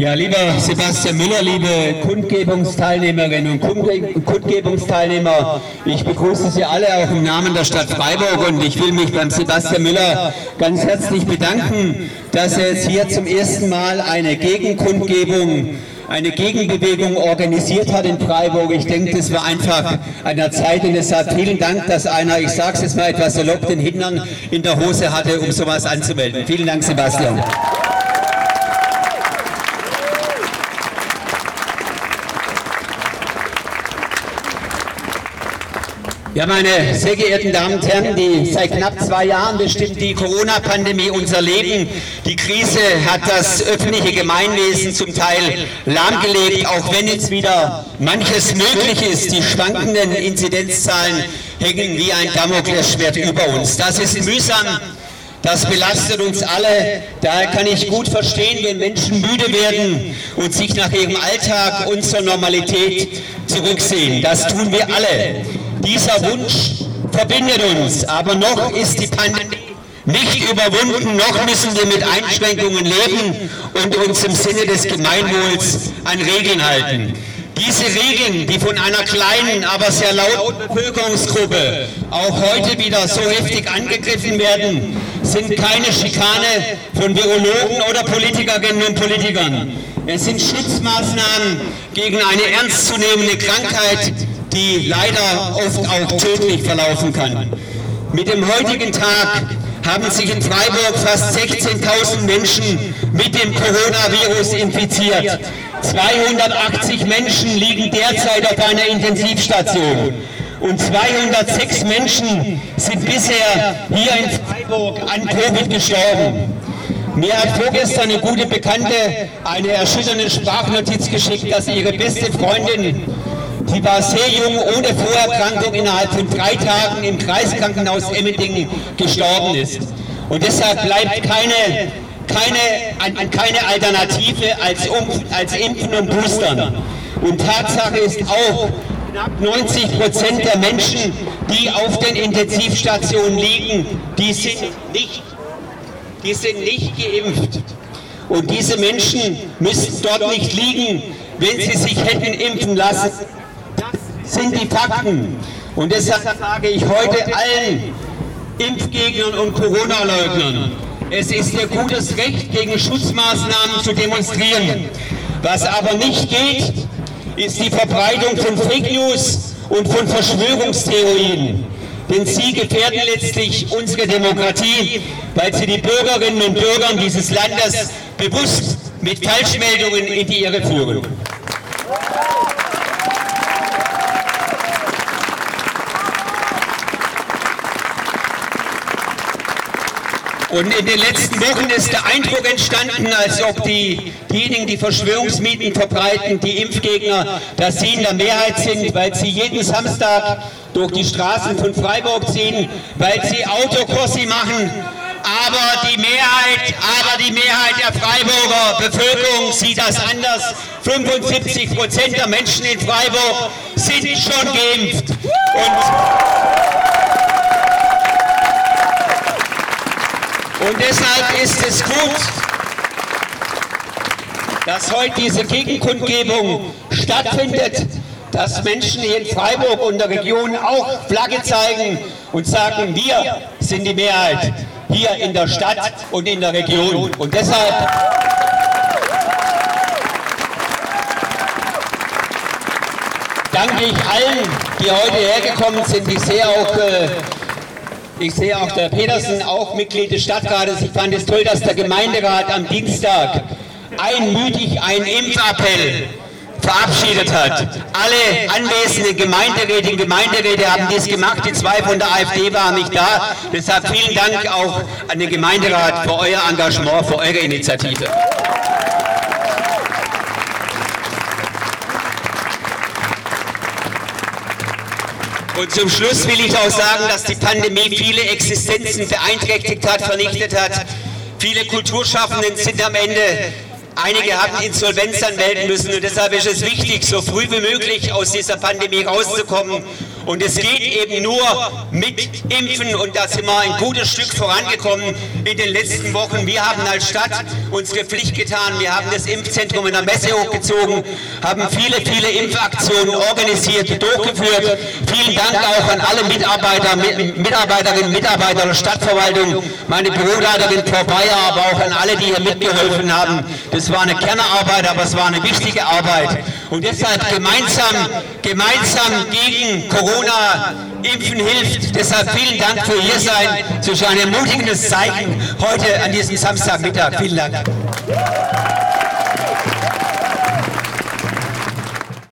Ja, lieber Sebastian Müller, liebe Kundgebungsteilnehmerinnen und Kundgebungsteilnehmer, ich begrüße Sie alle auch im Namen der Stadt Freiburg und ich will mich beim Sebastian Müller ganz herzlich bedanken, dass er jetzt hier zum ersten Mal eine Gegenkundgebung eine Gegenbewegung organisiert hat in Freiburg. Ich denke, das war einfach an der Zeit und deshalb vielen Dank, dass einer, ich sage es jetzt mal etwas salopp, den Hintern in der Hose hatte, um sowas anzumelden. Vielen Dank, Sebastian. Ja, meine sehr geehrten Damen und Herren, die seit knapp zwei Jahren bestimmt die Corona-Pandemie unser Leben. Die Krise hat das öffentliche Gemeinwesen zum Teil lahmgelegt, auch wenn jetzt wieder manches möglich ist. Die schwankenden Inzidenzzahlen hängen wie ein Damoklesschwert über uns. Das ist mühsam. Das belastet uns alle. Daher kann ich gut verstehen, wenn Menschen müde werden und sich nach ihrem Alltag und zur Normalität zurücksehen. Das tun wir alle. Dieser Wunsch verbindet uns, aber noch ist die Pandemie nicht überwunden, noch müssen wir mit Einschränkungen leben und uns im Sinne des Gemeinwohls an Regeln halten. Diese Regeln, die von einer kleinen, aber sehr lauten Bevölkerungsgruppe auch heute wieder so heftig angegriffen werden, sind keine Schikane von Virologen oder Politikerinnen und Politikern. Es sind Schutzmaßnahmen gegen eine ernstzunehmende Krankheit, die leider oft auch tödlich verlaufen kann. Mit dem heutigen Tag haben sich in Freiburg fast 16.000 Menschen mit dem Coronavirus infiziert. 280 Menschen liegen derzeit auf einer Intensivstation und 206 Menschen sind bisher hier in Freiburg an Covid gestorben. Mir hat vorgestern eine gute Bekannte eine erschütternde Sprachnotiz geschickt, dass ihre beste Freundin Sie war sehr jung, ohne Vorerkrankung, innerhalb von drei Tagen im Kreiskrankenhaus Emmendingen gestorben ist. Und deshalb bleibt keine, keine, keine Alternative als, als Impfen und Boostern. Und Tatsache ist auch, knapp 90 Prozent der Menschen, die auf den Intensivstationen liegen, die sind nicht, die sind nicht geimpft. Und diese Menschen müssten dort nicht liegen, wenn sie sich hätten impfen lassen sind die Fakten. Und deshalb sage ich heute allen Impfgegnern und Corona-Leugnern, es ist ihr gutes Recht, gegen Schutzmaßnahmen zu demonstrieren. Was aber nicht geht, ist die Verbreitung von Fake News und von Verschwörungstheorien. Denn sie gefährden letztlich unsere Demokratie, weil sie die Bürgerinnen und Bürger dieses Landes bewusst mit Falschmeldungen in die Irre führen. Und in den letzten Wochen ist der Eindruck entstanden, als ob die, diejenigen, die Verschwörungsmieten verbreiten, die Impfgegner, dass sie in der Mehrheit sind, weil sie jeden Samstag durch die Straßen von Freiburg ziehen, weil sie Autokursi machen. Aber die Mehrheit, aber die Mehrheit der Freiburger Bevölkerung sieht das anders. 75 Prozent der Menschen in Freiburg sind schon geimpft. Und Und deshalb ist es gut, dass heute diese Gegenkundgebung stattfindet, dass Menschen hier in Freiburg und der Region auch Flagge zeigen und sagen, wir sind die Mehrheit hier in der Stadt und in der Region. Und deshalb danke ich allen, die heute hergekommen sind. Ich sehe auch äh, ich sehe auch der Petersen, auch Mitglied des Stadtrates. Ich fand es toll, dass der Gemeinderat am Dienstag einmütig einen Impfappell verabschiedet hat. Alle anwesenden Gemeinderäte und Gemeinderäte haben dies gemacht. Die zwei von der AfD waren nicht da. Deshalb vielen Dank auch an den Gemeinderat für euer Engagement, für eure Initiative. Und zum Schluss will ich auch sagen, dass die Pandemie viele Existenzen beeinträchtigt hat, vernichtet hat. Viele Kulturschaffenden sind am Ende. Einige haben Insolvenz anmelden müssen. Und deshalb ist es wichtig, so früh wie möglich aus dieser Pandemie rauszukommen Und es geht eben nur mit Impfen und da sind wir ein gutes Stück vorangekommen in den letzten Wochen. Wir haben als Stadt unsere Pflicht getan. Wir haben das Impfzentrum in der Messe hochgezogen, haben viele, viele Impfaktionen organisiert, durchgeführt. Vielen Dank auch an alle Mitarbeiter, Mitarbeiterinnen, Mitarbeiter der Stadtverwaltung, meine Büroleiterin Frau Bayer, aber auch an alle, die hier mitgeholfen haben. Das war eine Kernarbeit, aber es war eine wichtige Arbeit. Und deshalb gemeinsam, gemeinsam gegen Corona impfen hilft. Deshalb vielen Dank für hier sein. So ein ermutigendes Zeichen heute an diesem Samstagmittag. Vielen Dank.